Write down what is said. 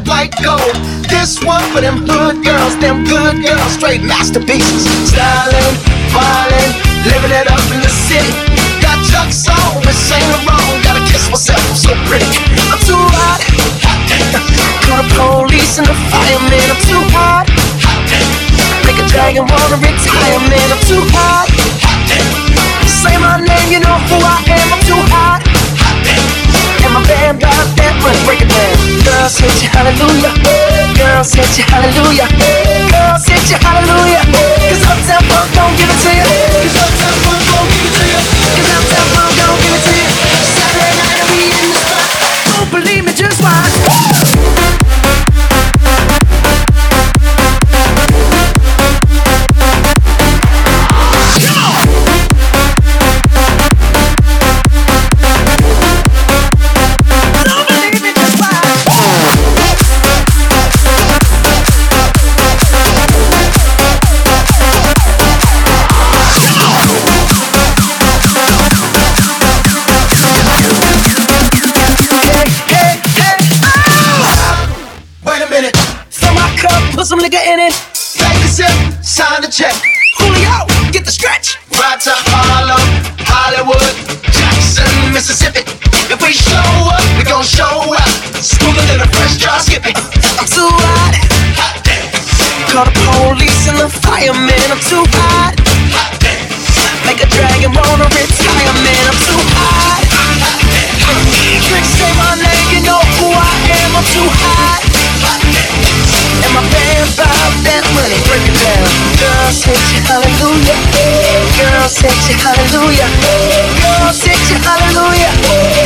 That white gold. This one for them hood girls, them good girls, straight masterpieces. Styling, violin, living it up in the city. Got chucks on, but Saint Laurent. Gotta kiss myself, I'm so pretty. I'm too hot. Call the police and the fireman. I'm too hot. Make a dragon wanna retire, man. I'm too hot. Say my name, you know who I am. I'm too hot. And my band got that money, break it down. Girls hit you hallelujah. Girls hit you hallelujah. Girls hit you hallelujah. Cause Uptown Funk don't give it to you. Nigga in it. Take a sip, sign the check. Julio, get the stretch. Right to Harlem, Hollywood, Jackson, Mississippi. If we show up, we gon' show out. Smoother than a fresh drop skipping. I'm too hot. Hot damn. Call the police and the fireman. I'm too. Hot set you hallelujah. Set you hallelujah.